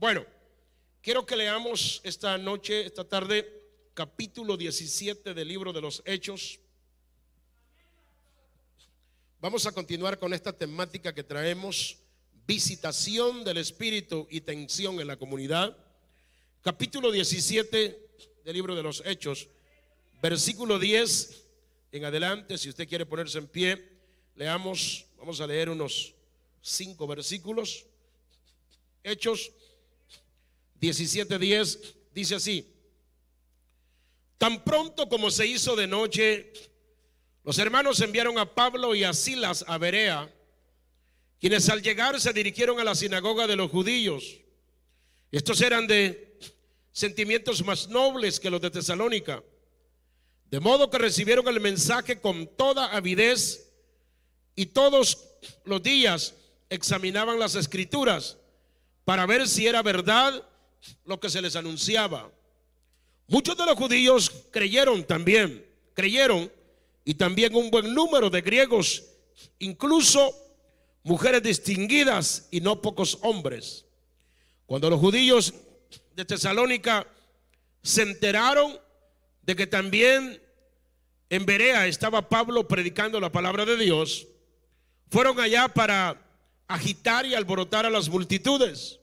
Bueno, quiero que leamos esta noche, esta tarde, capítulo 17 del libro de los Hechos. Vamos a continuar con esta temática que traemos, visitación del Espíritu y tensión en la comunidad. Capítulo 17 del libro de los Hechos, versículo 10 en adelante, si usted quiere ponerse en pie, leamos, vamos a leer unos cinco versículos. Hechos 17:10 dice así: Tan pronto como se hizo de noche, los hermanos enviaron a Pablo y a Silas a Berea, quienes al llegar se dirigieron a la sinagoga de los judíos. Estos eran de sentimientos más nobles que los de Tesalónica, de modo que recibieron el mensaje con toda avidez y todos los días examinaban las escrituras para ver si era verdad lo que se les anunciaba. Muchos de los judíos creyeron también, creyeron, y también un buen número de griegos, incluso mujeres distinguidas y no pocos hombres. Cuando los judíos de Tesalónica se enteraron de que también en Berea estaba Pablo predicando la palabra de Dios, fueron allá para agitar y alborotar a las multitudes.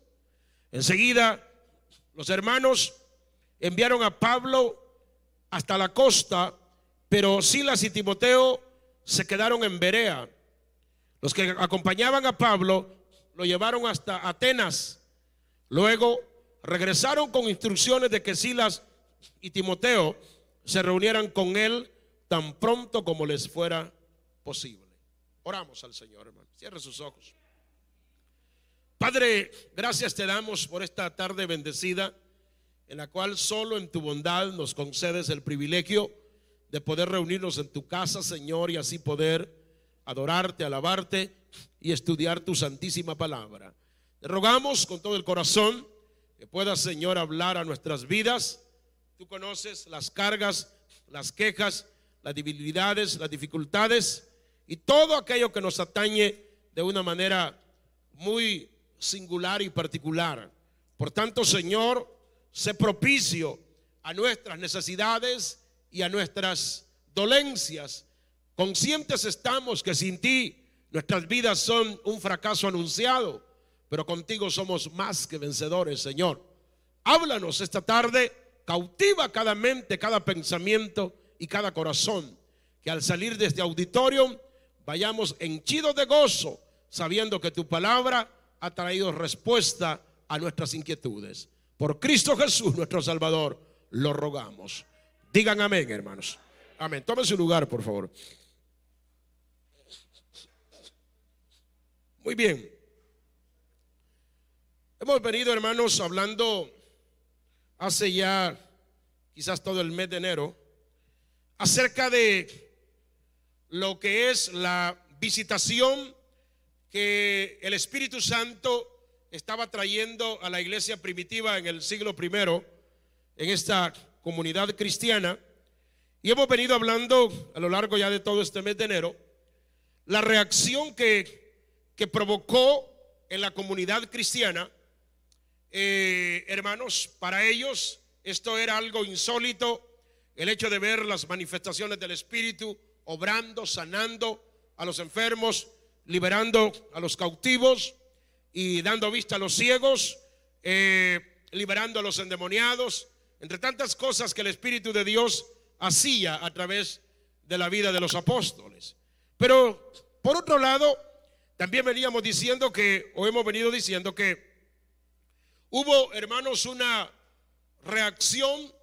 Enseguida, los hermanos enviaron a Pablo hasta la costa, pero Silas y Timoteo se quedaron en Berea. Los que acompañaban a Pablo lo llevaron hasta Atenas. Luego regresaron con instrucciones de que Silas y Timoteo se reunieran con él tan pronto como les fuera posible. Oramos al Señor, hermano. Cierre sus ojos. Padre, gracias te damos por esta tarde bendecida en la cual solo en tu bondad nos concedes el privilegio de poder reunirnos en tu casa, Señor, y así poder adorarte, alabarte y estudiar tu santísima palabra. Te rogamos con todo el corazón que puedas, Señor, hablar a nuestras vidas. Tú conoces las cargas, las quejas, las debilidades, las dificultades y todo aquello que nos atañe de una manera muy singular y particular. Por tanto, Señor, sé propicio a nuestras necesidades y a nuestras dolencias. Conscientes estamos que sin ti nuestras vidas son un fracaso anunciado, pero contigo somos más que vencedores, Señor. Háblanos esta tarde, cautiva cada mente, cada pensamiento y cada corazón, que al salir de este auditorio vayamos henchidos de gozo, sabiendo que tu palabra ha traído respuesta a nuestras inquietudes. Por Cristo Jesús, nuestro Salvador, lo rogamos. Digan amén, hermanos. Amén. Tomen su lugar, por favor. Muy bien. Hemos venido, hermanos, hablando hace ya quizás todo el mes de enero acerca de lo que es la visitación que el Espíritu Santo estaba trayendo a la iglesia primitiva en el siglo primero, en esta comunidad cristiana. Y hemos venido hablando a lo largo ya de todo este mes de enero, la reacción que, que provocó en la comunidad cristiana. Eh, hermanos, para ellos esto era algo insólito, el hecho de ver las manifestaciones del Espíritu obrando, sanando a los enfermos, liberando a los cautivos y dando vista a los ciegos, eh, liberando a los endemoniados, entre tantas cosas que el Espíritu de Dios hacía a través de la vida de los apóstoles. Pero por otro lado, también veníamos diciendo que, o hemos venido diciendo que hubo, hermanos, una reacción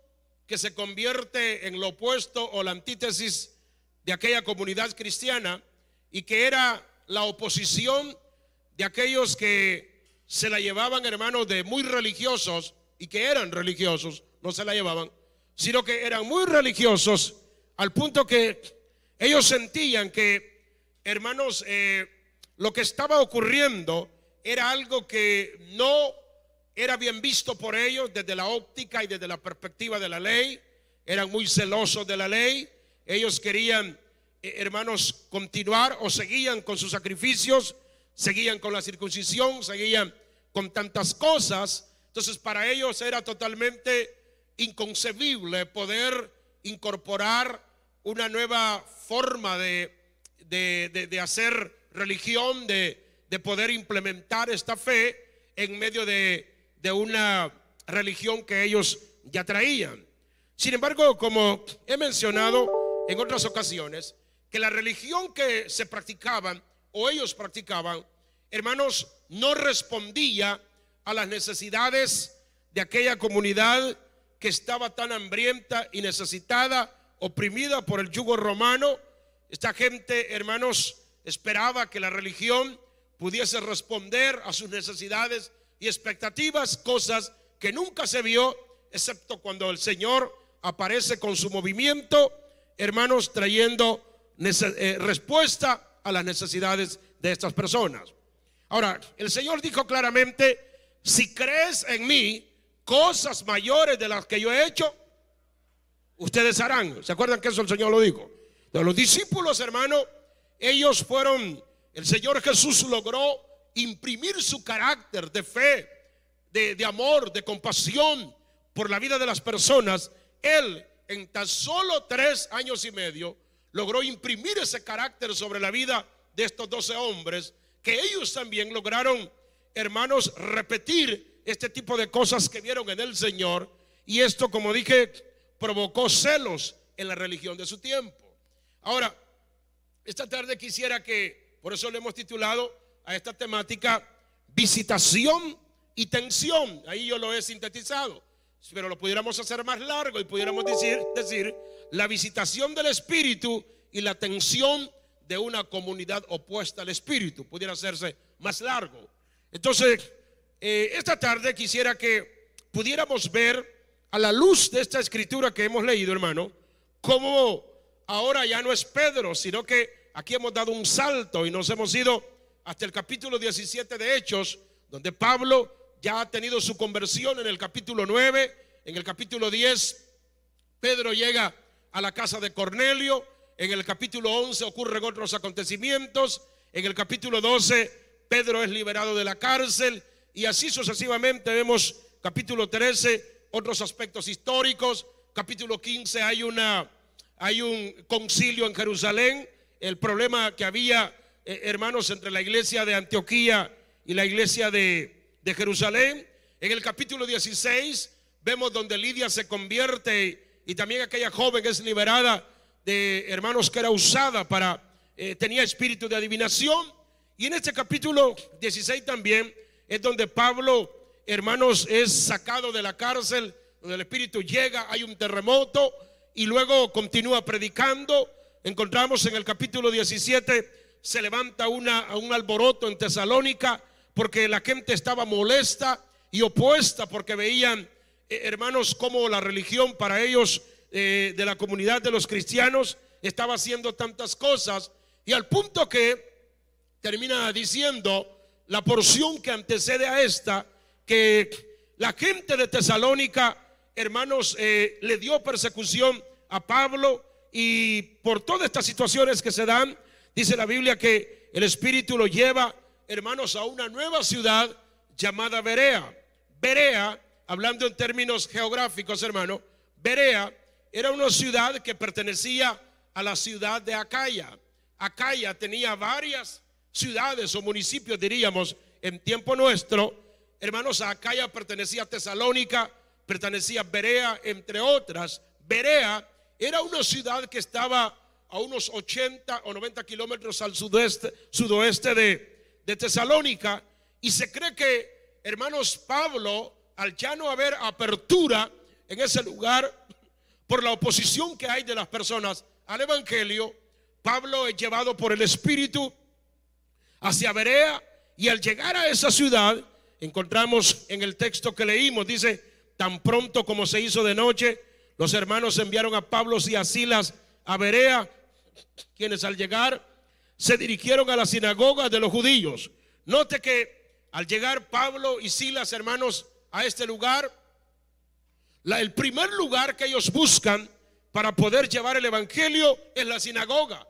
que se convierte en lo opuesto o la antítesis de aquella comunidad cristiana y que era la oposición de aquellos que se la llevaban, hermanos, de muy religiosos y que eran religiosos, no se la llevaban, sino que eran muy religiosos al punto que ellos sentían que, hermanos, eh, lo que estaba ocurriendo era algo que no era bien visto por ellos desde la óptica y desde la perspectiva de la ley, eran muy celosos de la ley, ellos querían hermanos, continuar o seguían con sus sacrificios, seguían con la circuncisión, seguían con tantas cosas, Entonces para ellos era totalmente inconcebible poder incorporar una nueva forma de, de, hacer religión, de, de, poder implementar esta fe en medio de, de una religión que ellos ya traían. Sin embargo, como he mencionado en otras ocasiones, que la religión que se practicaban o ellos practicaban, hermanos, no respondía a las necesidades de aquella comunidad que estaba tan hambrienta y necesitada, oprimida por el yugo romano. Esta gente, hermanos, esperaba que la religión pudiese responder a sus necesidades y expectativas, cosas que nunca se vio, excepto cuando el Señor aparece con su movimiento, hermanos, trayendo eh, respuesta a las necesidades de estas personas. Ahora, el Señor dijo claramente, si crees en mí, cosas mayores de las que yo he hecho, ustedes harán. ¿Se acuerdan que eso el Señor lo dijo? De los discípulos, hermano, ellos fueron, el Señor Jesús logró imprimir su carácter de fe, de, de amor, de compasión por la vida de las personas. Él, en tan solo tres años y medio, logró imprimir ese carácter sobre la vida de estos doce hombres, que ellos también lograron, hermanos, repetir este tipo de cosas que vieron en el Señor. Y esto, como dije, provocó celos en la religión de su tiempo. Ahora, esta tarde quisiera que, por eso le hemos titulado a esta temática, visitación y tensión. Ahí yo lo he sintetizado. Pero lo pudiéramos hacer más largo y pudiéramos decir, decir la visitación del Espíritu y la tensión de una comunidad opuesta al Espíritu. Pudiera hacerse más largo. Entonces, eh, esta tarde quisiera que pudiéramos ver a la luz de esta escritura que hemos leído, hermano, cómo ahora ya no es Pedro, sino que aquí hemos dado un salto y nos hemos ido hasta el capítulo 17 de Hechos, donde Pablo ya ha tenido su conversión en el capítulo 9, en el capítulo 10, Pedro llega a la casa de Cornelio, en el capítulo 11 ocurren otros acontecimientos, en el capítulo 12 Pedro es liberado de la cárcel, y así sucesivamente vemos capítulo 13, otros aspectos históricos. Capítulo 15 hay, una, hay un concilio en Jerusalén. El problema que había, eh, hermanos, entre la iglesia de Antioquía y la iglesia de, de Jerusalén. En el capítulo 16 vemos donde Lidia se convierte y también aquella joven es liberada de hermanos que era usada para, eh, tenía espíritu de adivinación. Y en este capítulo 16 también es donde Pablo, hermanos, es sacado de la cárcel, donde el Espíritu llega, hay un terremoto y luego continúa predicando. Encontramos en el capítulo 17, se levanta una, un alboroto en Tesalónica porque la gente estaba molesta y opuesta porque veían, eh, hermanos, como la religión para ellos eh, de la comunidad de los cristianos estaba haciendo tantas cosas. Y al punto que termina diciendo, la porción que antecede a esta, que la gente de Tesalónica, hermanos, eh, le dio persecución a Pablo y por todas estas situaciones que se dan, dice la Biblia que el Espíritu lo lleva, hermanos, a una nueva ciudad llamada Berea. Berea, hablando en términos geográficos, hermano, Berea era una ciudad que pertenecía a la ciudad de Acaya. Acaya tenía varias ciudades o municipios, diríamos, en tiempo nuestro, hermanos, Acaya pertenecía a Tesalónica, pertenecía a Berea, entre otras. Berea era una ciudad que estaba a unos 80 o 90 kilómetros al sudeste, sudoeste de, de Tesalónica, y se cree que, hermanos, Pablo, al ya no haber apertura en ese lugar, por la oposición que hay de las personas al Evangelio, Pablo es llevado por el Espíritu hacia Berea y al llegar a esa ciudad, encontramos en el texto que leímos, dice, tan pronto como se hizo de noche, los hermanos enviaron a Pablo y a Silas a Berea, quienes al llegar se dirigieron a la sinagoga de los judíos. Note que al llegar Pablo y Silas, hermanos, a este lugar, el primer lugar que ellos buscan para poder llevar el Evangelio es la sinagoga.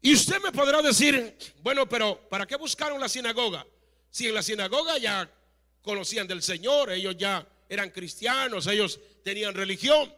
Y usted me podrá decir, bueno, pero ¿para qué buscaron la sinagoga? Si en la sinagoga ya conocían del Señor, ellos ya eran cristianos, ellos tenían religión.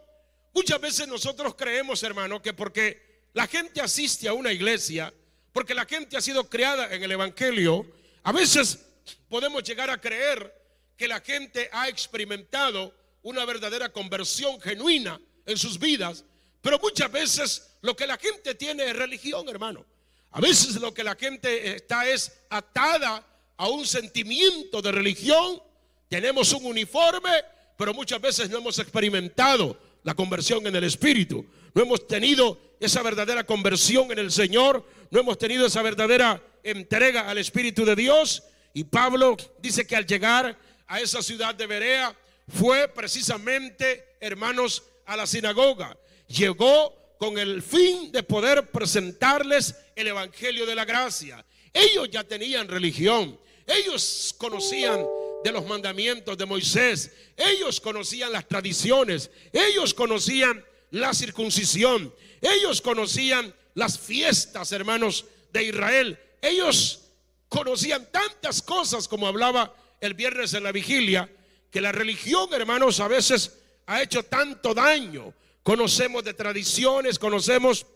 Muchas veces nosotros creemos, hermano, que porque la gente asiste a una iglesia, porque la gente ha sido creada en el Evangelio, a veces podemos llegar a creer que la gente ha experimentado una verdadera conversión genuina en sus vidas, pero muchas veces lo que la gente tiene es religión, hermano. A veces lo que la gente está es atada a un sentimiento de religión. Tenemos un uniforme, pero muchas veces no hemos experimentado la conversión en el Espíritu. No hemos tenido esa verdadera conversión en el Señor. No hemos tenido esa verdadera entrega al Espíritu de Dios. Y Pablo dice que al llegar a esa ciudad de Berea fue precisamente, hermanos, a la sinagoga. Llegó con el fin de poder presentarles el Evangelio de la Gracia. Ellos ya tenían religión, ellos conocían de los mandamientos de Moisés, ellos conocían las tradiciones, ellos conocían la circuncisión, ellos conocían las fiestas, hermanos, de Israel, ellos conocían tantas cosas como hablaba el viernes en la vigilia, que la religión, hermanos, a veces ha hecho tanto daño conocemos de tradiciones, conocemos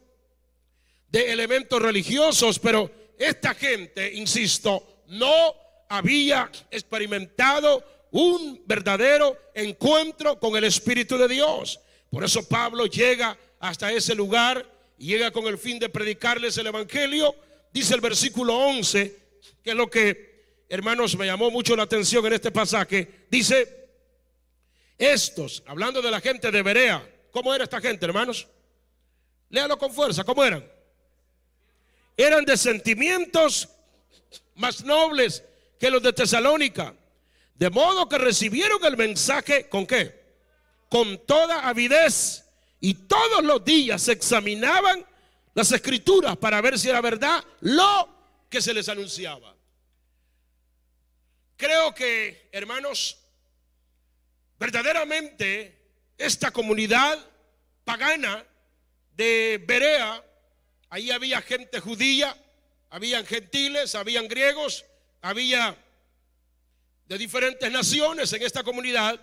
de elementos religiosos, pero esta gente, insisto, no había experimentado un verdadero encuentro con el Espíritu de Dios. Por eso Pablo llega hasta ese lugar llega con el fin de predicarles el Evangelio. Dice el versículo 11, que es lo que, hermanos, me llamó mucho la atención en este pasaje. Dice, estos, hablando de la gente de Berea, ¿Cómo era esta gente, hermanos? Léalo con fuerza, ¿cómo eran? Eran de sentimientos más nobles que los de Tesalónica. De modo que recibieron el mensaje con qué? Con toda avidez. Y todos los días examinaban las escrituras para ver si era verdad lo que se les anunciaba. Creo que, hermanos, verdaderamente esta comunidad pagana de Berea, ahí había gente judía, habían gentiles, habían griegos, había de diferentes naciones en esta comunidad,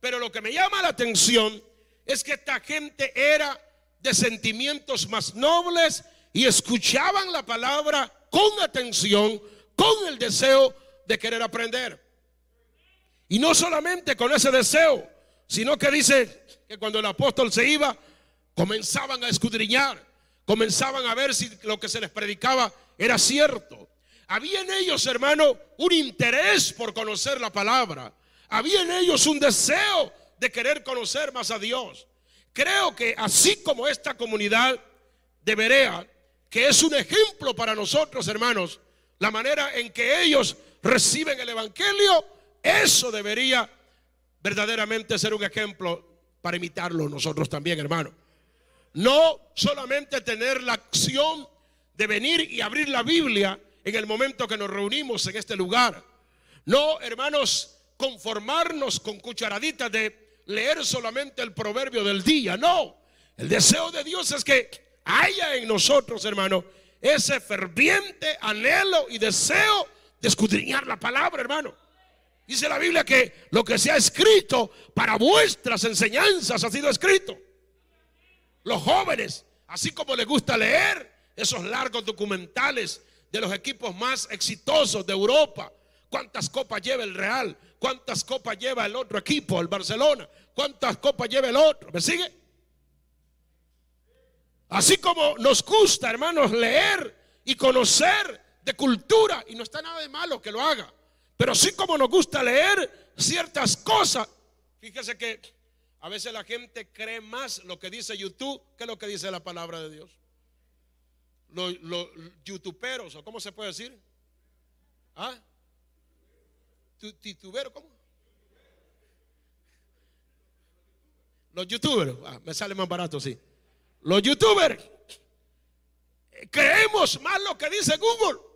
pero lo que me llama la atención es que esta gente era de sentimientos más nobles y escuchaban la palabra con atención, con el deseo de querer aprender. Y no solamente con ese deseo, sino que dice que cuando el apóstol se iba, comenzaban a escudriñar, comenzaban a ver si lo que se les predicaba era cierto. Había en ellos, hermano, un interés por conocer la palabra. Había en ellos un deseo de querer conocer más a Dios. Creo que así como esta comunidad de Berea, que es un ejemplo para nosotros, hermanos, la manera en que ellos reciben el Evangelio, eso debería verdaderamente ser un ejemplo para imitarlo nosotros también, hermano. No solamente tener la acción de venir y abrir la Biblia en el momento que nos reunimos en este lugar. No, hermanos, conformarnos con cucharaditas de leer solamente el proverbio del día. No, el deseo de Dios es que haya en nosotros, hermano, ese ferviente anhelo y deseo de escudriñar la palabra, hermano. Dice la Biblia que lo que se ha escrito para vuestras enseñanzas ha sido escrito. Los jóvenes, así como les gusta leer esos largos documentales de los equipos más exitosos de Europa, cuántas copas lleva el Real, cuántas copas lleva el otro equipo, el Barcelona, cuántas copas lleva el otro, ¿me sigue? Así como nos gusta, hermanos, leer y conocer de cultura, y no está nada de malo que lo haga. Pero sí como nos gusta leer ciertas cosas, fíjese que a veces la gente cree más lo que dice YouTube que lo que dice la palabra de Dios. Los, youtuberos, o cómo se puede decir? ¿Ah? ¿Tituberos? ¿Cómo? Los youtubers, ah, me sale más barato, sí. Los youtubers creemos más lo que dice Google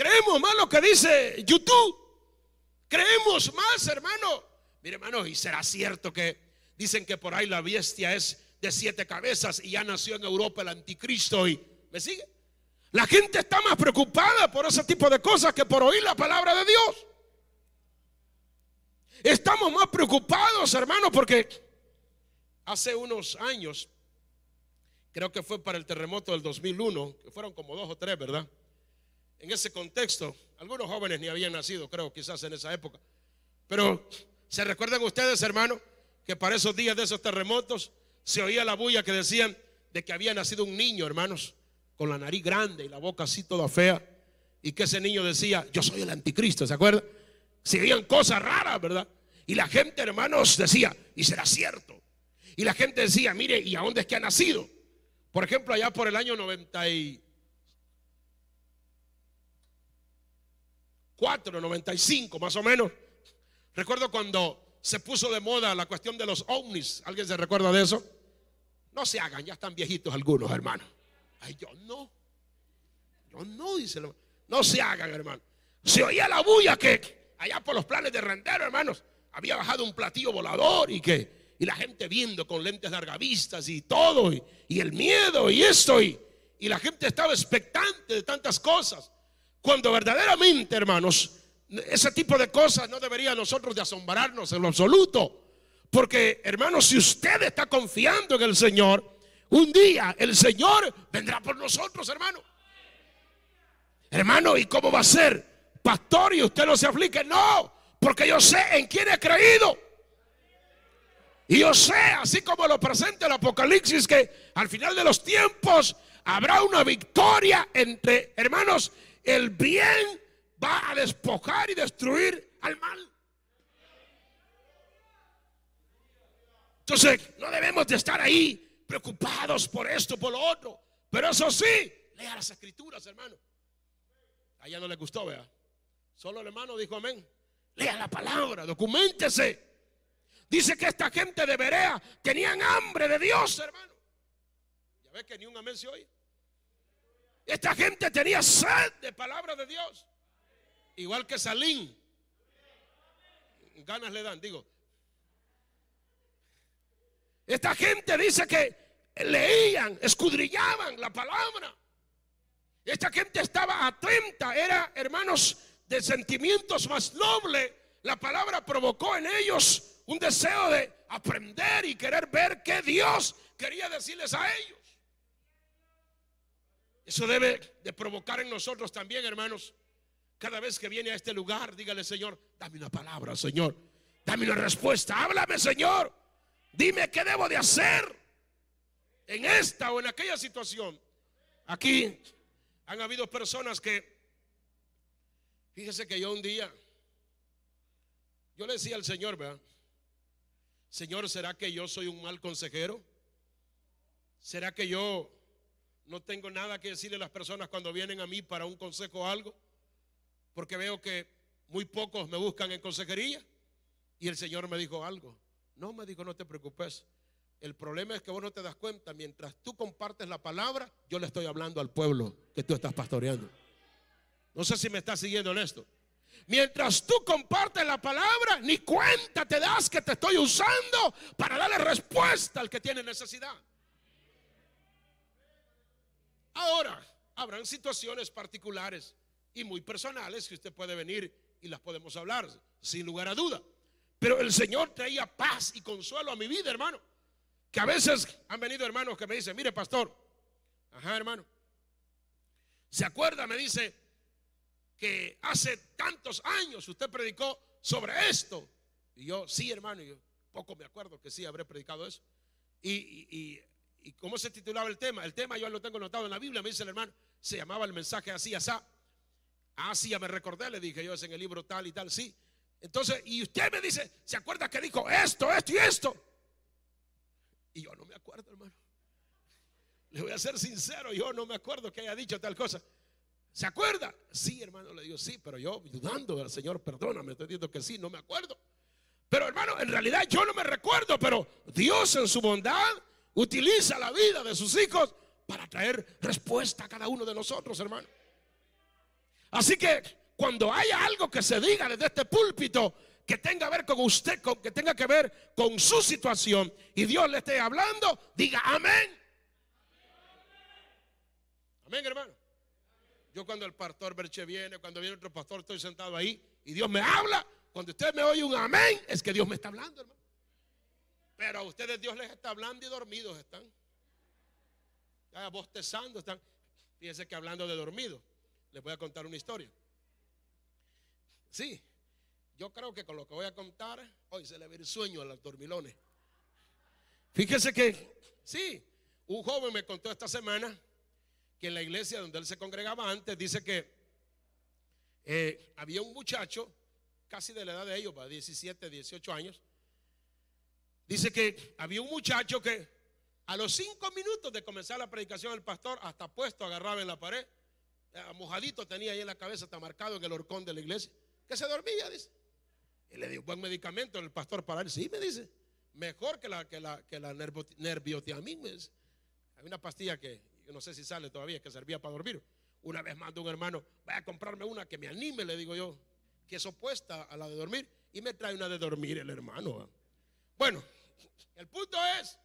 Creemos más lo que dice YouTube. Creemos más, hermano. Mire, hermano, y será cierto que dicen que por ahí la bestia es de siete cabezas y ya nació en Europa el anticristo y ¿me sigue? La gente está más preocupada por ese tipo de cosas que por oír la palabra de Dios. Estamos más preocupados, hermano, porque hace unos años, creo que fue para el terremoto del 2001, que fueron como dos o tres, ¿verdad? En ese contexto, algunos jóvenes ni habían nacido, creo, quizás en esa época. Pero, ¿se recuerdan ustedes, hermano, que para esos días de esos terremotos se oía la bulla que decían de que había nacido un niño, hermanos, con la nariz grande y la boca así toda fea? Y que ese niño decía, yo soy el anticristo, ¿se acuerdan? Se oían cosas raras, ¿verdad? Y la gente, hermanos, decía, y será cierto. Y la gente decía, mire, ¿y a dónde es que ha nacido? Por ejemplo, allá por el año 94, 95 más o menos. Recuerdo cuando se puso de moda la cuestión de los ovnis. ¿Alguien se recuerda de eso? No se hagan, ya están viejitos algunos, hermanos. Ay, yo no. Yo no, dice. No se hagan, hermano. Se oía la bulla que allá por los planes de rendero, hermanos, había bajado un platillo volador y que y la gente viendo con lentes largavistas y todo y, el miedo y esto y, y la gente estaba expectante de tantas cosas. Cuando verdaderamente, hermanos, ese tipo de cosas no debería nosotros de asombrarnos en lo absoluto. Porque, hermanos, si usted está confiando en el Señor, un día el Señor vendrá por nosotros, hermano. Hermano, ¿y cómo va a ser? Pastor, y usted no se aflige. No, porque yo sé en quién he creído. Y yo sé, así como lo presenta el Apocalipsis, que al final de los tiempos habrá una victoria entre, hermanos, el bien va a despojar y destruir al mal. Entonces, no debemos de estar ahí preocupados por esto, por lo otro. Pero eso sí, lea las escrituras, hermano. A ella no le gustó, vea. Solo el hermano dijo amén. Lea la palabra, documentese. Dice que esta gente de Berea tenían hambre de Dios, hermano. Ya ves que ni un amén se oye. Esta gente tenía sed de palabra de Dios. Igual que Salín. Ganas le dan, digo. Esta gente dice que leían, escudrillaban la palabra. Esta gente estaba atenta, era hermanos de sentimientos más nobles. La palabra provocó en ellos un deseo de aprender y querer ver qué Dios quería decirles a ellos. Eso debe de provocar en nosotros también, hermanos. Cada vez que viene a este lugar, dígale, Señor, dame una palabra, Señor. Dame una respuesta. Háblame, Señor. Dime qué debo de hacer en esta o en aquella situación. Aquí han habido personas que, fíjese que yo un día, yo le decía al Señor, ¿verdad? Señor, ¿será que yo soy un mal consejero? ¿Será que yo no tengo nada que decirle a las personas cuando vienen a mí para un consejo o algo? Porque veo que muy pocos me buscan en consejería. Y el Señor me dijo algo. No, me dijo, no te preocupes. El problema es que vos no te das cuenta. Mientras tú compartes la palabra, yo le estoy hablando al pueblo que tú estás pastoreando. No sé si me estás siguiendo en esto. Mientras tú compartes la palabra, ni cuenta te das que te estoy usando para darle respuesta al que tiene necesidad. Ahora, habrán situaciones particulares y muy personales que usted puede venir y las podemos hablar, sin lugar a duda. Pero el Señor traía paz y consuelo a mi vida, hermano. Que a veces han venido hermanos que me dicen, mire pastor, ajá hermano, ¿se acuerda? Me dice que hace tantos años usted predicó sobre esto. Y yo, sí hermano, yo poco me acuerdo que sí habré predicado eso. Y, y, cómo se titulaba el tema? El tema yo lo tengo notado en la Biblia, me dice el hermano, se llamaba el mensaje así, así. Ah, me recordé, le dije yo, es en el libro tal y tal, sí. Entonces, y usted me dice, ¿se acuerda que dijo esto, esto y esto? Y yo no me acuerdo, hermano. Le voy a ser sincero, yo no me acuerdo que haya dicho tal cosa. ¿Se acuerda? Sí, hermano, le digo, sí, pero yo dudando al Señor, perdóname, estoy diciendo que sí, no me acuerdo. Pero hermano, en realidad yo no me recuerdo, pero Dios en su bondad utiliza la vida de sus hijos para traer respuesta a cada uno de nosotros, hermano. Así que cuando haya algo que se diga desde este púlpito que tenga que ver con usted, que tenga que ver con su situación y Dios le esté hablando, diga amén. Amén, hermano. Yo cuando el pastor Berche viene, cuando viene otro pastor, estoy sentado ahí y Dios me habla, cuando usted me oye un amén, es que Dios me está hablando, hermano. Pero a ustedes Dios les está hablando y dormidos están. Ya bostezando están. Fíjense que hablando de dormido, les voy a contar una historia. Sí, yo creo que con lo que voy a contar, hoy se le ve el sueño a los dormilones. Fíjese que, sí, un joven me contó esta semana que en la iglesia donde él se congregaba antes, dice que eh, había un muchacho, casi de la edad de ellos, para 17, 18 años, dice que había un muchacho que a los cinco minutos de comenzar la predicación el pastor, hasta puesto agarraba en la pared, eh, mojadito tenía ahí en la cabeza, está marcado en el horcón de la iglesia, que se dormía, dice. Y le dio buen medicamento el pastor para él, sí, me dice, mejor que la, que la, que la nerviotiamina. Hay una pastilla que no sé si sale todavía, que servía para dormir. Una vez mandó un hermano, vaya a comprarme una que me anime, le digo yo, que es opuesta a la de dormir, y me trae una de dormir el hermano. Bueno, el punto es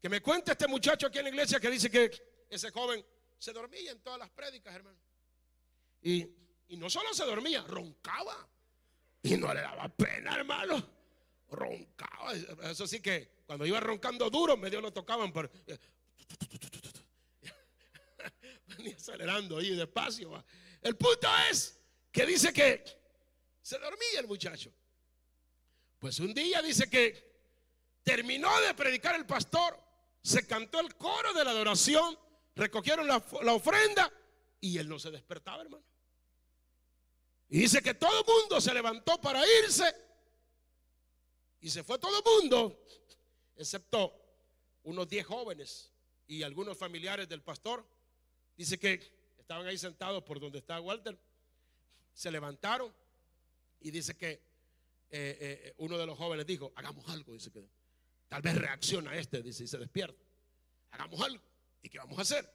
que me cuenta este muchacho aquí en la iglesia que dice que ese joven se dormía en todas las prédicas, hermano. Y, y no solo se dormía, roncaba. Y no le daba pena, hermano. Roncaba. Eso sí que cuando iba roncando duro, medio lo tocaban. Por, venía acelerando ahí despacio. El punto es que dice que se dormía el muchacho. Pues un día dice que terminó de predicar el pastor, se cantó el coro de la adoración, recogieron la, la ofrenda y él no se despertaba, hermano. Y dice que todo el mundo se levantó para irse y se fue todo el mundo, excepto unos 10 jóvenes y algunos familiares del pastor Dice que estaban ahí sentados por donde está Walter. Se levantaron y dice que eh, eh, uno de los jóvenes dijo, hagamos algo. Dice que tal vez reacciona este, dice, y se despierta. Hagamos algo. ¿Y qué vamos a hacer?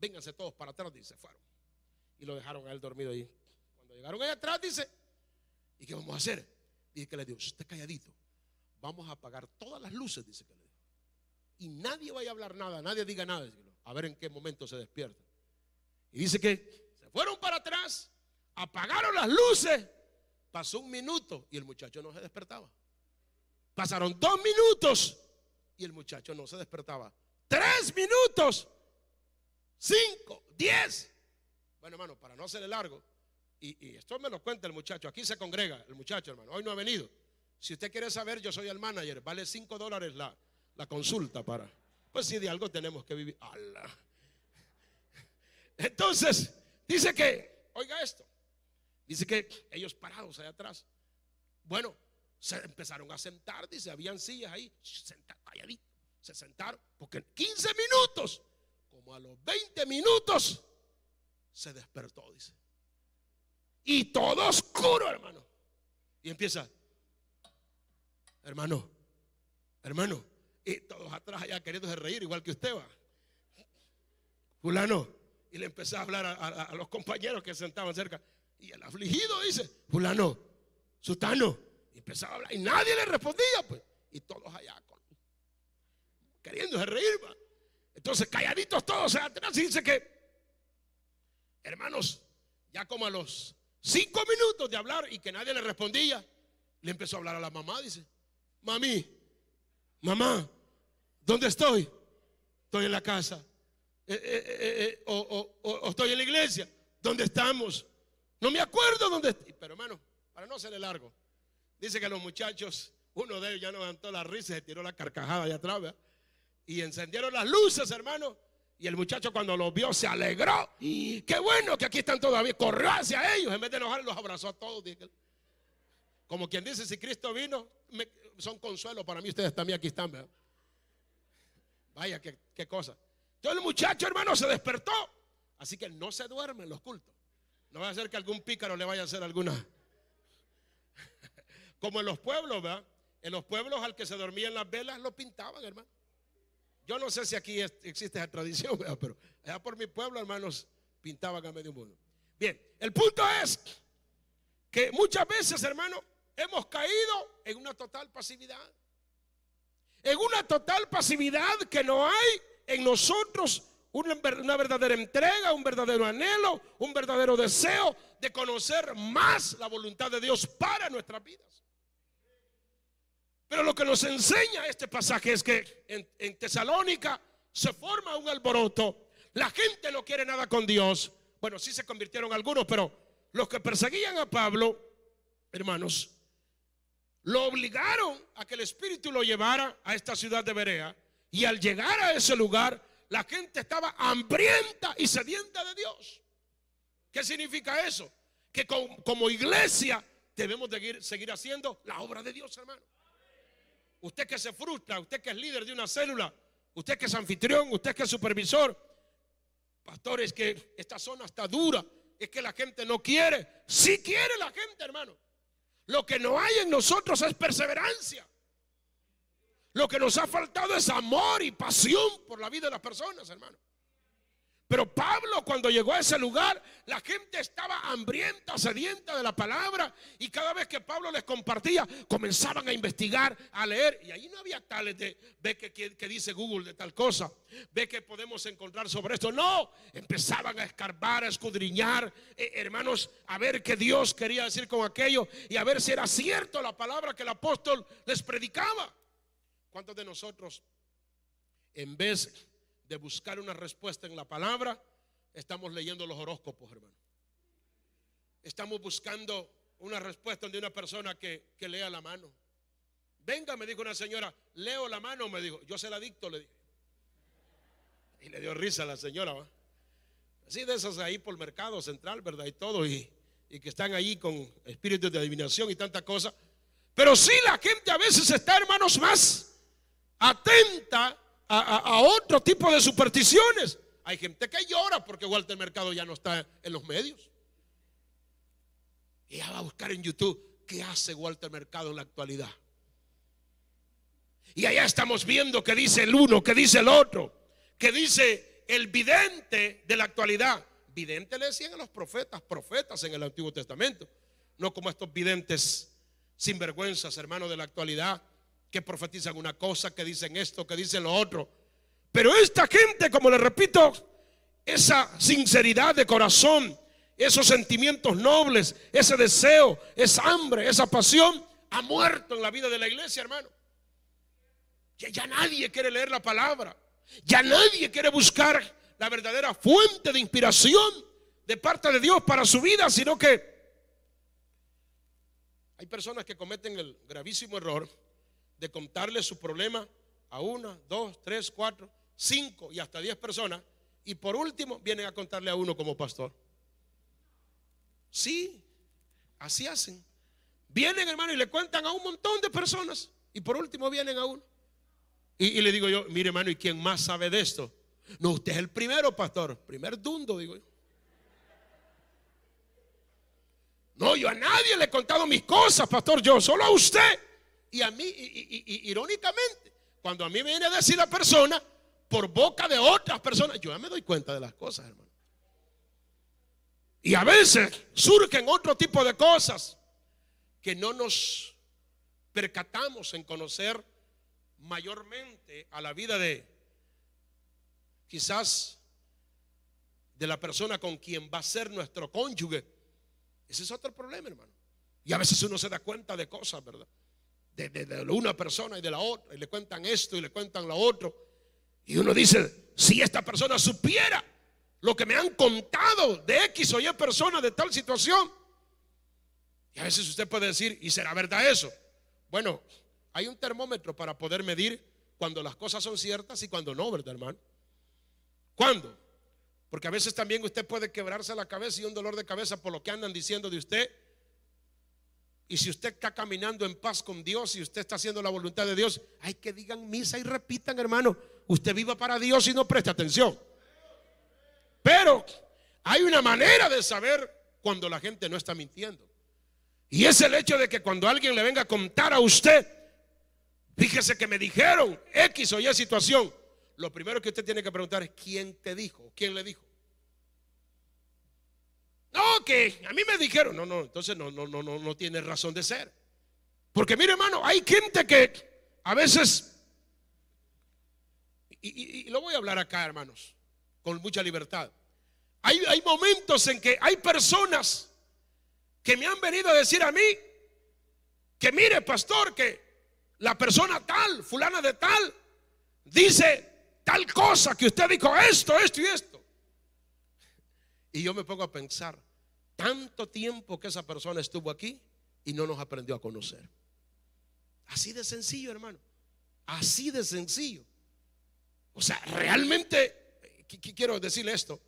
Vénganse todos para atrás, dice, fueron. Y lo dejaron a él dormido ahí. Cuando llegaron ahí atrás, dice, ¿y qué vamos a hacer? Dice que le dijo, usted calladito. Vamos a apagar todas las luces, dice que le dijo. Y nadie vaya a hablar nada, nadie diga nada. A ver en qué momento se despierta. Y dice que se fueron para atrás, apagaron las luces, pasó un minuto y el muchacho no se despertaba. Pasaron dos minutos y el muchacho no se despertaba. Tres minutos, cinco, diez. Bueno, hermano, para no hacerle largo, y, esto me lo cuenta el muchacho, aquí se congrega el muchacho, hermano, hoy no ha venido. Si usted quiere saber, yo soy el manager, vale cinco dólares la, consulta para. Pues si de algo tenemos que vivir. Allah. Entonces, dice que, oiga esto, dice que ellos parados allá atrás, bueno, se empezaron a sentar, dice, habían sillas ahí, sentados, calladitos, se sentaron, porque en 15 minutos, como a los 20 minutos, se despertó, dice. Y todo oscuro, hermano. Y empieza, hermano, hermano, y todos atrás allá queriendo reír, igual que usted va. Fulano, y le empecé a hablar a, los compañeros que sentaban cerca. Y el afligido dice, fulano, sutano. Y empezaba a hablar y nadie le respondía, pues. Y todos allá con, queriéndose reír. Entonces, calladitos todos atrás. Y dice que, hermanos, ya como a los cinco minutos de hablar y que nadie le respondía, le empezó a hablar a la mamá. Dice, mami, mamá, ¿dónde estoy? Estoy en la casa. Eh, eh, eh, o, estoy en la iglesia. ¿Dónde estamos? No me acuerdo dónde estoy. Pero hermano, para no serle largo, dice que los muchachos, uno de ellos ya levantó la risa, se tiró la carcajada allá atrás, y encendieron las luces, hermano. Y el muchacho cuando los vio se alegró. Y qué bueno que aquí están todavía. Corrió hacia ellos. En vez de enojar, los abrazó a todos. Como quien dice, si Cristo vino, son consuelo para mí. Ustedes también aquí están. Vaya, qué, qué cosa. Entonces el muchacho, hermano, se despertó. Así que no se duerme en los cultos. No va a ser que algún pícaro le vaya a hacer alguna. Como en los pueblos, ¿verdad? En los pueblos al que se dormían las velas lo pintaban, hermano. Yo no sé si aquí existe esa tradición, ¿verdad? pero allá por mi pueblo, hermanos, pintaban a medio mundo. Bien, el punto es que muchas veces, hermano, hemos caído en una total pasividad. En una total pasividad que no hay en nosotros una, verdadera entrega, un verdadero anhelo, un verdadero deseo de conocer más la voluntad de Dios para nuestras vidas. Pero lo que nos enseña este pasaje es que en, en Tesalónica se forma un alboroto. La gente no quiere nada con Dios. Bueno, sí se convirtieron algunos, pero los que perseguían a Pablo, hermanos, lo obligaron a que el Espíritu lo llevara a esta ciudad de Berea. Y al llegar a ese lugar, la gente estaba hambrienta y sedienta de Dios. ¿Qué significa eso? Que como, iglesia debemos de seguir haciendo la obra de Dios, hermano. Usted que se frustra, usted que es líder de una célula, usted que es anfitrión, usted que es supervisor, pastor, es que esta zona está dura, es que la gente no quiere. Si quiere la gente, hermano. Lo que no hay en nosotros es perseverancia. Lo que nos ha faltado es amor y pasión por la vida de las personas, hermano. Pero Pablo cuando llegó a ese lugar, la gente estaba hambrienta, sedienta de la palabra y cada vez que Pablo les compartía, comenzaban a investigar, a leer y ahí no había tales de, ve que, dice Google de tal cosa, ve que podemos encontrar sobre esto. No, empezaban a escarbar, a escudriñar, eh, hermanos, a ver qué Dios quería decir con aquello y a ver si era cierto la palabra que el apóstol les predicaba. ¿Cuántos de nosotros, en vez de buscar una respuesta en la palabra, estamos leyendo los horóscopos, hermano. Estamos buscando una respuesta de una persona que, lea la mano. Venga, me dijo una señora, leo la mano, me dijo, yo se la dicto, le dije. Y le dio risa a la señora, ¿va? Así de esas ahí por el mercado central, ¿verdad? Y todo, y, y que están ahí con espíritus de adivinación y tanta cosa. Pero sí la gente a veces está, hermanos, más atenta a, otro tipo de supersticiones. Hay gente que llora porque Walter Mercado ya no está en los medios. Ya va a buscar en YouTube qué hace Walter Mercado en la actualidad. Y allá estamos viendo que dice el uno, que dice el otro, que dice el vidente de la actualidad. Vidente le decían a los profetas, profetas en el Antiguo Testamento, no como estos videntes sinvergüenzas, hermanos de la actualidad, que profetizan una cosa, que dicen esto, que dicen lo otro. Pero esta gente, como le repito, esa sinceridad de corazón, esos sentimientos nobles, ese deseo, esa hambre, esa pasión, ha muerto en la vida de la iglesia, hermano. Ya, ya nadie quiere leer la palabra. Ya nadie quiere buscar la verdadera fuente de inspiración de parte de Dios para su vida, sino que hay personas que cometen el gravísimo error de contarle su problema a una, dos, tres, cuatro, cinco y hasta diez personas. Y por último vienen a contarle a uno como pastor. Sí, así hacen. Vienen, hermano, y le cuentan a un montón de personas. Y por último vienen a uno. Y, le digo yo, mire, hermano, ¿y quién más sabe de esto? No, usted es el primero, pastor. Primer dundo, digo yo. No, yo a nadie le he contado mis cosas, pastor. Yo solo a usted. Y a mí, irónicamente, cuando a mí viene a decir la persona por boca de otras personas, yo ya me doy cuenta de las cosas, hermano. Y a veces surgen otro tipo de cosas que no nos percatamos en conocer mayormente a la vida de quizás de la persona con quien va a ser nuestro cónyuge. Ese es otro problema, hermano. Y a veces uno se da cuenta de cosas, ¿verdad? De, una persona y de la otra, y le cuentan esto y le cuentan lo otro. Y uno dice, si esta persona supiera lo que me han contado de X o Y persona de tal situación. Y a veces usted puede decir, ¿y será verdad eso? Bueno, hay un termómetro para poder medir cuando las cosas son ciertas y cuando no, ¿verdad, hermano? ¿Cuándo? Porque a veces también usted puede quebrarse la cabeza y un dolor de cabeza por lo que andan diciendo de usted y si usted está caminando en paz con Dios y usted está haciendo la voluntad de Dios, hay que digan misa y repitan, hermano. Usted viva para Dios y no preste atención. Pero hay una manera de saber cuando la gente no está mintiendo. Y es el hecho de que cuando alguien le venga a contar a usted, fíjese que me dijeron X o Y situación, lo primero que usted tiene que preguntar es quién te dijo, quién le dijo. Que a mí me dijeron, no, no, entonces no, no, no, no, no tiene razón de ser. Porque mire, hermano, hay gente que a veces, y, lo voy a hablar acá, hermanos, con mucha libertad. Hay momentos en que hay personas que me han venido a decir a mí que mire, pastor, que la persona tal, fulana de tal, dice tal cosa, que usted dijo esto, esto y esto. Y yo me pongo a pensar, tanto tiempo que esa persona estuvo aquí y no nos aprendió a conocer. Así de sencillo, hermano. Así de sencillo. O sea, realmente, quiero decirle esto,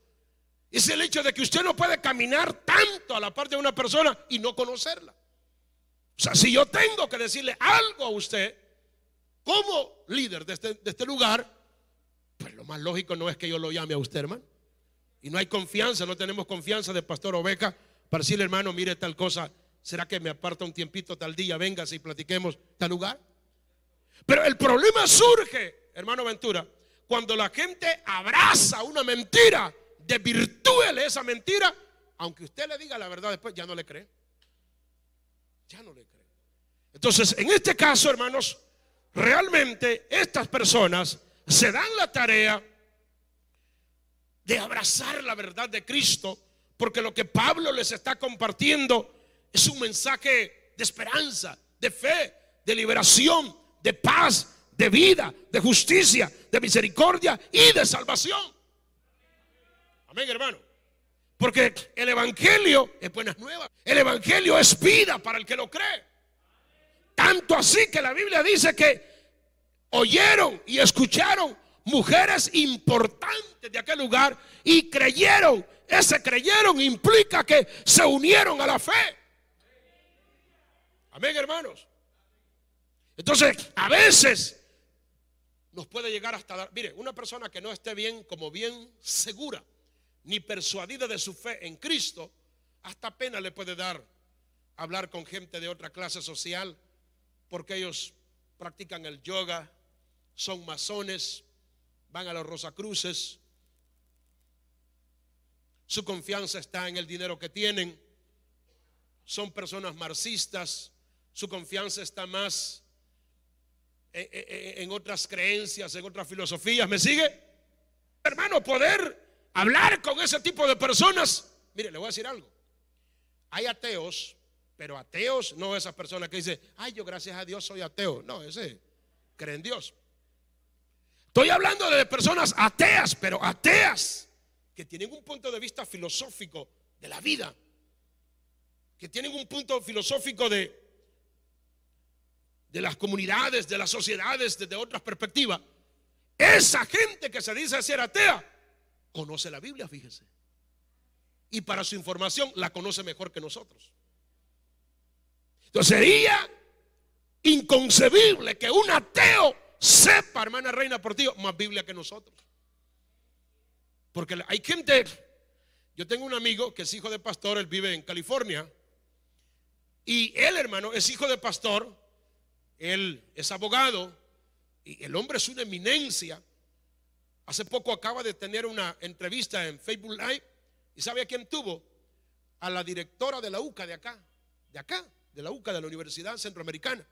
es el hecho de que usted no puede caminar tanto a la parte de una persona y no conocerla. O sea, si yo tengo que decirle algo a usted como líder de este, de este lugar, pues lo más lógico no es que yo lo llame a usted, hermano. Y no hay confianza, no tenemos confianza de Pastor Oveja para decirle, hermano, mire tal cosa, ¿será que me aparta un tiempito tal día? Venga, si platiquemos tal lugar. Pero el problema surge, hermano Ventura, cuando la gente abraza una mentira, desvirtúele esa mentira, aunque usted le diga la verdad después, ya no le cree. Ya no le cree. Entonces, en este caso, hermanos, realmente estas personas se dan la tarea de abrazar la verdad de Cristo, porque lo que Pablo les está compartiendo es un mensaje de esperanza, de fe, de liberación, de paz, de vida, de justicia, de misericordia y de salvación. Amén, hermano. Porque el Evangelio es buenas nuevas. El Evangelio es vida para el que lo cree. Tanto así que la Biblia dice que oyeron y escucharon mujeres importantes de aquel lugar y creyeron. Ese creyeron implica que se unieron a la fe. Amén, hermanos. Entonces, a veces nos puede llegar hasta dar, mire, una persona que no esté bien, como bien segura, ni persuadida de su fe en Cristo, hasta pena le puede dar hablar con gente de otra clase social, porque ellos practican el yoga, son masones, van a los Rosacruces, su confianza está en el dinero que tienen, son personas marxistas, su confianza está más en, otras creencias, en otras filosofías. ¿Me sigue? Hermano, poder hablar con ese tipo de personas. Mire, le voy a decir algo. Hay ateos, pero ateos no esas personas que dicen, ay, yo gracias a Dios soy ateo. No, ese cree en Dios. Estoy hablando de personas ateas, pero ateas, que tienen un punto de vista filosófico de la vida, que tienen un punto filosófico de, de las comunidades, de las sociedades, desde otras perspectivas. Esa gente que se dice ser atea, conoce la Biblia, fíjese. Y para su información la conoce mejor que nosotros. Entonces sería inconcebible que un ateo sepa, hermana reina por ti más Biblia que nosotros. Porque hay gente, yo tengo un amigo que es hijo de pastor, él vive en California, y él, hermano, es hijo de pastor, él es abogado, y el hombre es una eminencia. Hace poco acaba de tener una entrevista en Facebook Live, y ¿sabe a quién tuvo? A la directora de la UCA de acá, de acá, de la UCA, de la Universidad Centroamericana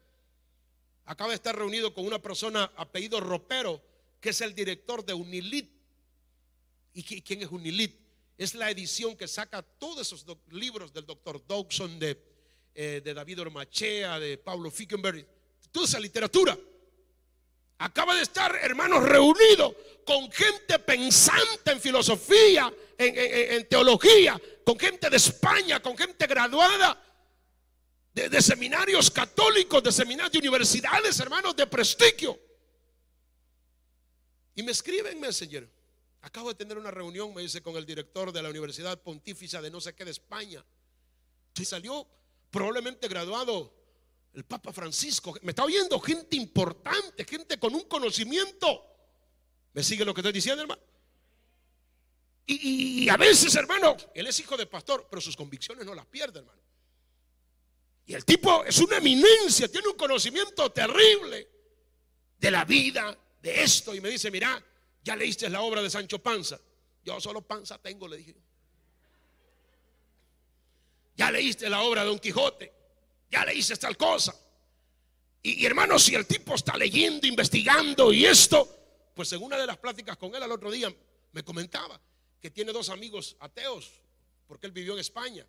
acaba de estar reunido con una persona apellido Ropero, que es el director de Unilit. ¿Y quién es Unilit? Es la edición que saca todos esos libros del doctor Dawson, de, eh, de David Ormachea, de Pablo Fickenberg, toda esa literatura. Acaba de estar, hermanos, reunido con gente pensante en filosofía, en teología, con gente de España, con gente graduada de, seminarios católicos, de seminarios de universidades, hermanos, de prestigio. Y me escriben Messenger. Acabo de tener una reunión, me dice, con el director de la Universidad Pontificia de no sé qué de España. Y salió probablemente graduado el Papa Francisco. Me está oyendo gente importante, gente con un conocimiento. ¿Me sigue lo que estoy diciendo, hermano? Y, a veces, hermano, él es hijo de pastor, pero sus convicciones no las pierde, hermano. Y el tipo es una eminencia, tiene un conocimiento terrible de la vida, de esto. Y me dice, mira, ya leíste la obra de Sancho Panza. Yo solo panza tengo, le dije. Ya leíste la obra de Don Quijote. Ya leíste tal cosa. Y, y hermano, si el tipo está leyendo, investigando y esto, pues en una de las pláticas con él al otro día me comentaba que tiene dos amigos ateos, porque él vivió en España.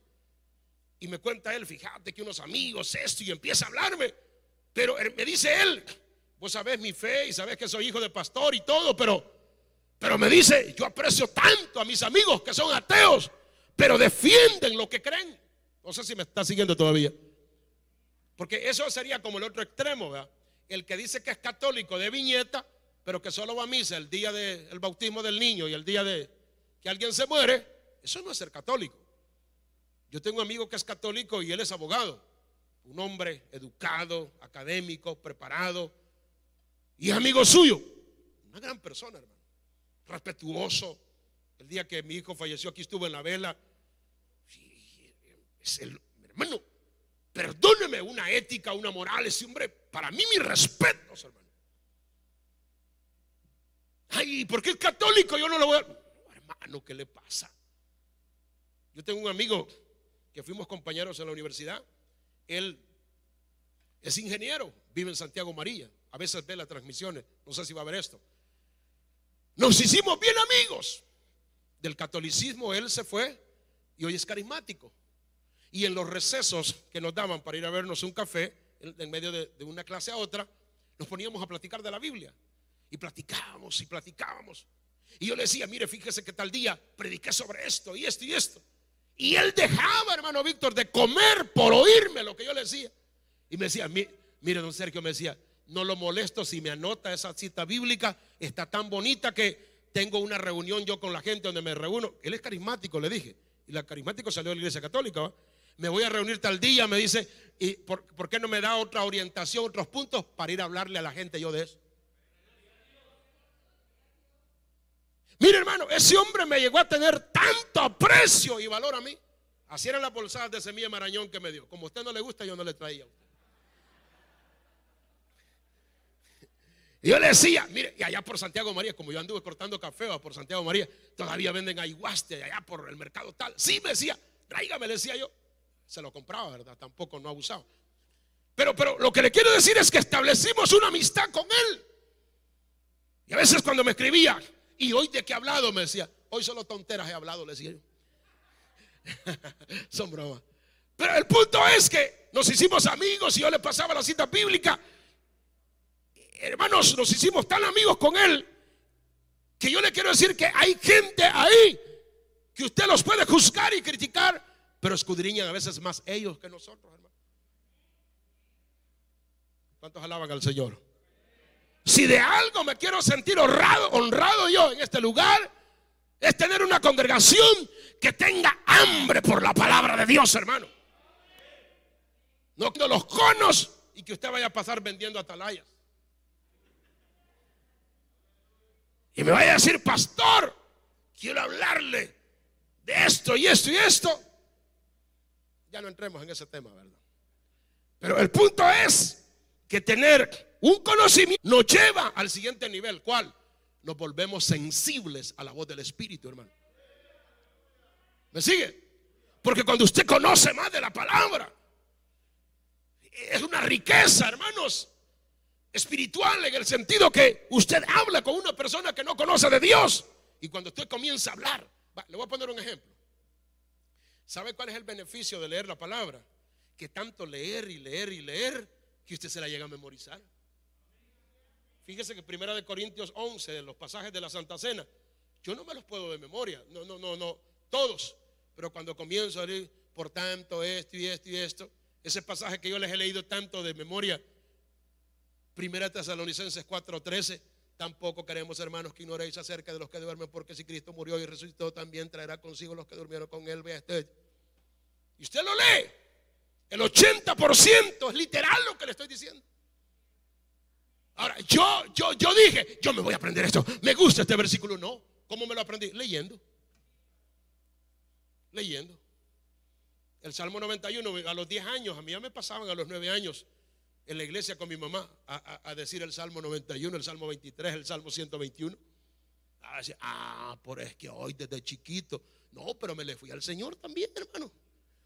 Y me cuenta él, fíjate que unos amigos, esto, y empieza a hablarme. Pero me dice él, vos sabés mi fe y sabés que soy hijo de pastor y todo, pero, pero me dice, yo aprecio tanto a mis amigos que son ateos, pero defienden lo que creen. No sé si me está siguiendo todavía. Porque eso sería como el otro extremo, ¿verdad? El que dice que es católico de viñeta, pero que solo va a misa el día del bautismo del niño y el día de que alguien se muere, eso no es ser católico. Yo tengo un amigo que es católico y él es abogado, un hombre educado, académico, preparado, y amigo suyo, una gran persona, hermano, respetuoso. El día que mi hijo falleció aquí estuvo en la vela. Es el hermano, perdóneme una ética, una moral, ese hombre, para mí mi respeto, hermano. Ay, ¿por qué es católico? Yo no lo voy a... hermano, ¿qué le pasa? Yo tengo un amigo que fuimos compañeros en la universidad. Él es ingeniero, vive en Santiago María. A veces ve las transmisiones, no sé si va a ver esto. Nos hicimos bien amigos. Del catolicismo él se fue y hoy es carismático. Y en los recesos que nos daban para ir a vernos un café, en medio de, de una clase a otra, nos poníamos a platicar de la Biblia. Y platicábamos y platicábamos. Y yo le decía, mire, fíjese que tal día prediqué sobre esto y esto y esto. Y él dejaba, hermano Víctor, de comer por oírme lo que yo le decía. Y me decía, mire, don Sergio, me decía, no lo molesto si me anota esa cita bíblica, está tan bonita que tengo una reunión yo con la gente donde me reúno. Él es carismático, le dije. Y la carismático salió de la iglesia católica. Me voy a reunir tal día, me dice, ¿y por, por, qué no me da otra orientación, otros puntos para ir a hablarle a la gente yo de eso? Mire, hermano, ese hombre me llegó a tener tanto aprecio y valor a mí. Así eran las bolsadas de semilla marañón que me dio. Como a usted no le gusta, yo no le traía Y yo le decía, mire, y allá por Santiago María, como yo anduve cortando café por Santiago María, todavía venden ayuaste allá por el mercado tal. Sí, me decía, tráigame, le decía yo. Se lo compraba, ¿verdad? Tampoco no abusaba. Pero, pero lo que le quiero decir es que establecimos una amistad con él. Y a veces cuando me escribía, y hoy de qué he hablado, me decía. Hoy solo tonteras he hablado, le decía yo. Son bromas. Pero el punto es que nos hicimos amigos y yo le pasaba la cita bíblica. Hermanos, nos hicimos tan amigos con él que yo le quiero decir que hay gente ahí que usted los puede juzgar y criticar, pero escudriñan a veces más ellos que nosotros, hermano. ¿Cuántos alaban al Señor? Si de algo me quiero sentir honrado, honrado yo en este lugar, es tener una congregación que tenga hambre por la palabra de Dios, hermano. No los conos y que usted vaya a pasar vendiendo atalayas. Y me vaya a decir, pastor, quiero hablarle de esto y esto y esto. Ya no entremos en ese tema, ¿verdad? Pero el punto es que tener un conocimiento nos lleva al siguiente nivel. ¿Cuál? Nos volvemos sensibles a la voz del Espíritu, hermano. ¿Me sigue? Porque cuando usted conoce más de la palabra, es una riqueza, hermanos, espiritual en el sentido que usted habla con una persona que no conoce de Dios. Y cuando usted comienza a hablar, le voy a poner un ejemplo. ¿Sabe cuál es el beneficio de leer la palabra? Que tanto leer y leer y leer que usted se la llega a memorizar. Fíjese que Primera de Corintios 11, de los pasajes de la Santa Cena, yo no me los puedo de memoria, no, no, no, no, todos. Pero cuando comienzo a leer, por tanto, esto y esto y esto, ese pasaje que yo les he leído tanto de memoria, Primera Tesalonicenses 4:13, tampoco queremos, hermanos, que ignoréis acerca de los que duermen, porque si Cristo murió y resucitó, también traerá consigo los que durmieron con él. Vea este. Y usted lo lee. El 80% es literal lo que le estoy diciendo. Ahora, yo, yo, yo dije, yo me voy a aprender esto. Me gusta este versículo. No. ¿Cómo me lo aprendí? Leyendo. Leyendo. El Salmo 91, a los 10 años, a mí ya me pasaban a los 9 años en la iglesia con mi mamá a, decir el Salmo 91, el Salmo 23, el Salmo 121. A decir, ah, por es que hoy desde chiquito. No, pero me le fui al Señor también, hermano.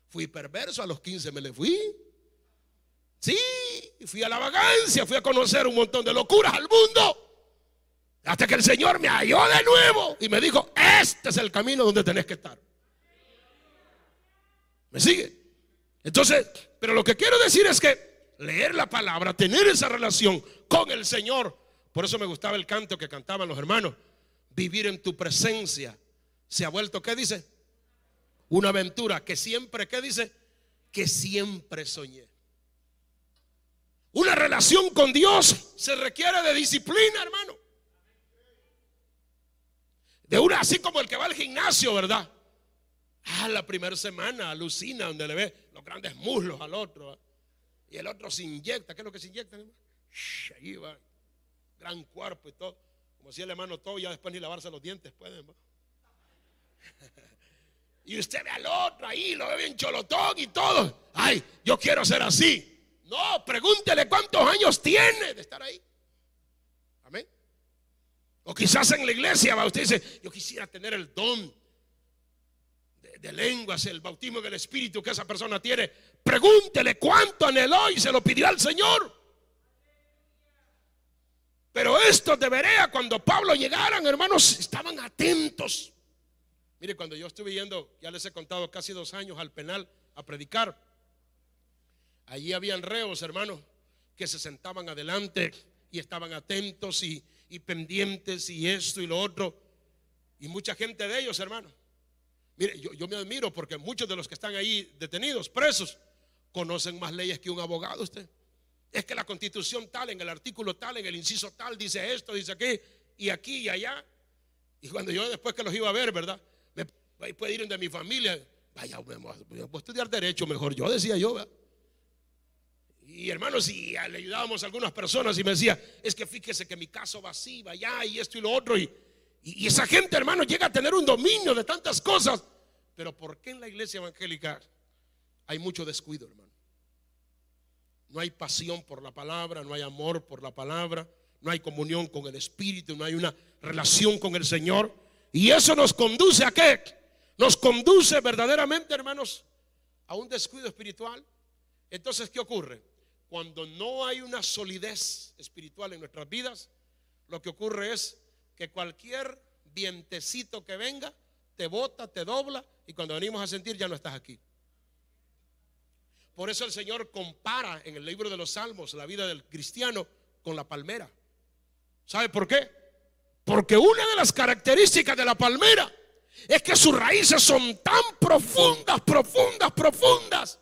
Fui perverso, a los 15 me le fui. Sí, fui a la vagancia, fui a conocer un montón de locuras al mundo. Hasta que el Señor me halló de nuevo y me dijo, este es el camino donde tenés que estar. ¿Me sigue? Entonces, pero lo que quiero decir es que leer la palabra, tener esa relación con el Señor, por eso me gustaba el canto que cantaban los hermanos, vivir en tu presencia, se ha vuelto, ¿qué dice? Una aventura que siempre, ¿qué dice? Que siempre soñé. Una relación con Dios se requiere de disciplina, hermano. De una, así como el que va al gimnasio, ¿verdad? Ah, la primera semana alucina donde le ve los grandes muslos al otro. Y el otro se inyecta. ¿Qué es lo que se inyecta? ahí va. Gran cuerpo y todo. Como si el hermano todo, ya después ni lavarse los dientes pueden. Y usted ve al otro ahí, lo ve bien cholotón y todo. Ay, yo quiero ser así. No, pregúntele cuántos años tiene de estar ahí. Amén. O quizás en la iglesia, usted dice, yo quisiera tener el don de, lenguas, el bautismo del Espíritu que esa persona tiene. Pregúntele cuánto anheló y se lo pidió al Señor. Pero estos de Berea, cuando Pablo llegaran, hermanos, estaban atentos. Mire, cuando yo estuve yendo, ya les he contado, casi dos años al penal a predicar, allí habían reos, hermanos, que se sentaban adelante y estaban atentos y, pendientes y esto y lo otro. Y mucha gente de ellos, hermanos. Mire, yo, yo me admiro porque muchos de los que están ahí detenidos, presos, conocen más leyes que un abogado usted. Es que la constitución tal, en el artículo tal, en el inciso tal, dice esto, dice aquí, y aquí y allá. Y cuando yo después que los iba a ver, ¿verdad? Puede ir de mi familia. Vaya, voy a estudiar derecho mejor. Yo decía yo, Y hermanos, y le ayudábamos a algunas personas y me decía, es que fíjese que mi caso va así, va allá y esto y lo otro. Y, y, esa gente, hermano, llega a tener un dominio de tantas cosas. Pero ¿por qué en la iglesia evangélica hay mucho descuido, hermano? No hay pasión por la palabra, no hay amor por la palabra, no hay comunión con el Espíritu, no hay una relación con el Señor. Y eso nos conduce a qué? Nos conduce verdaderamente, hermanos, a un descuido espiritual. Entonces, ¿qué ocurre? Cuando no hay una solidez espiritual en nuestras vidas, lo que ocurre es que cualquier vientecito que venga, te bota, te dobla, y cuando venimos a sentir ya no estás aquí. Por eso el Señor compara en el libro de los Salmos la vida del cristiano con la palmera. ¿Sabe por qué? Porque una de las características de la palmera es que sus raíces son tan profundas, profundas, profundas,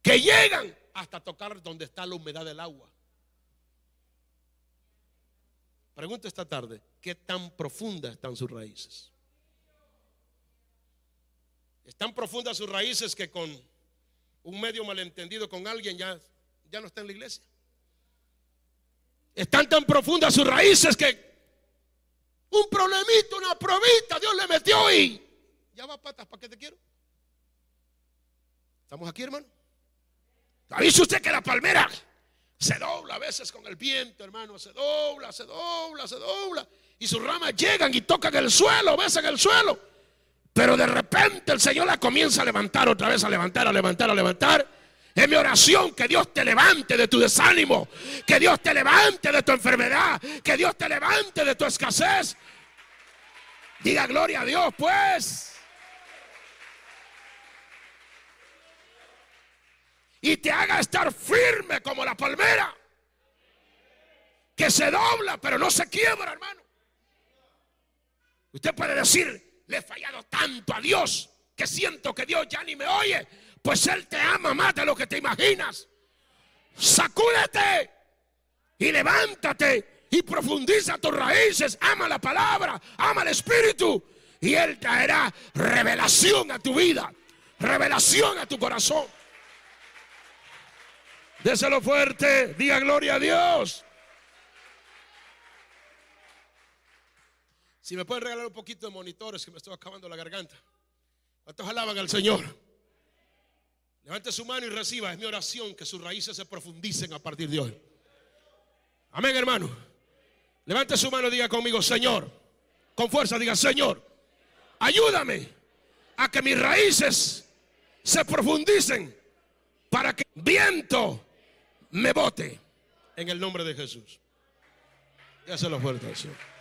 que llegan hasta tocar donde está la humedad del agua. Pregunto esta tarde, ¿qué tan profundas están sus raíces? Están profundas sus raíces que con un medio malentendido con alguien ya, ya no está en la iglesia. Están tan profundas sus raíces que un problemito, una probita, Dios le metió y ya va patas, ¿para qué te quiero? ¿Estamos aquí, hermano? ¿Dice usted que la palmera se dobla a veces con el viento, hermano? Se dobla, se dobla, se dobla. Y sus ramas llegan y tocan el suelo, besan el suelo. Pero de repente el Señor la comienza a levantar otra vez, a levantar, a levantar, a levantar. Es mi oración que Dios te levante de tu desánimo, que Dios te levante de tu enfermedad, que Dios te levante de tu escasez. Diga gloria a Dios, pues. Y te haga estar firme como la palmera, que se dobla pero no se quiebra, hermano. Usted puede decir, le he fallado tanto a Dios que siento que Dios ya ni me oye. Pues Él te ama más de lo que te imaginas. Sacúdete y levántate y profundiza tus raíces. Ama la palabra, ama el Espíritu. Y Él traerá revelación a tu vida, revelación a tu corazón. Déselo fuerte, diga gloria a Dios. Si me pueden regalar un poquito de monitores que me estoy acabando la garganta. ¿Cuántos alaban al Señor? Levante su mano y reciba. Es mi oración que sus raíces se profundicen a partir de hoy. Amén, hermano. Levante su mano y diga conmigo, Señor. Con fuerza diga, Señor, ayúdame a que mis raíces se profundicen para que viento me bote en el nombre de Jesús. Ya se lo fuerte, Señor.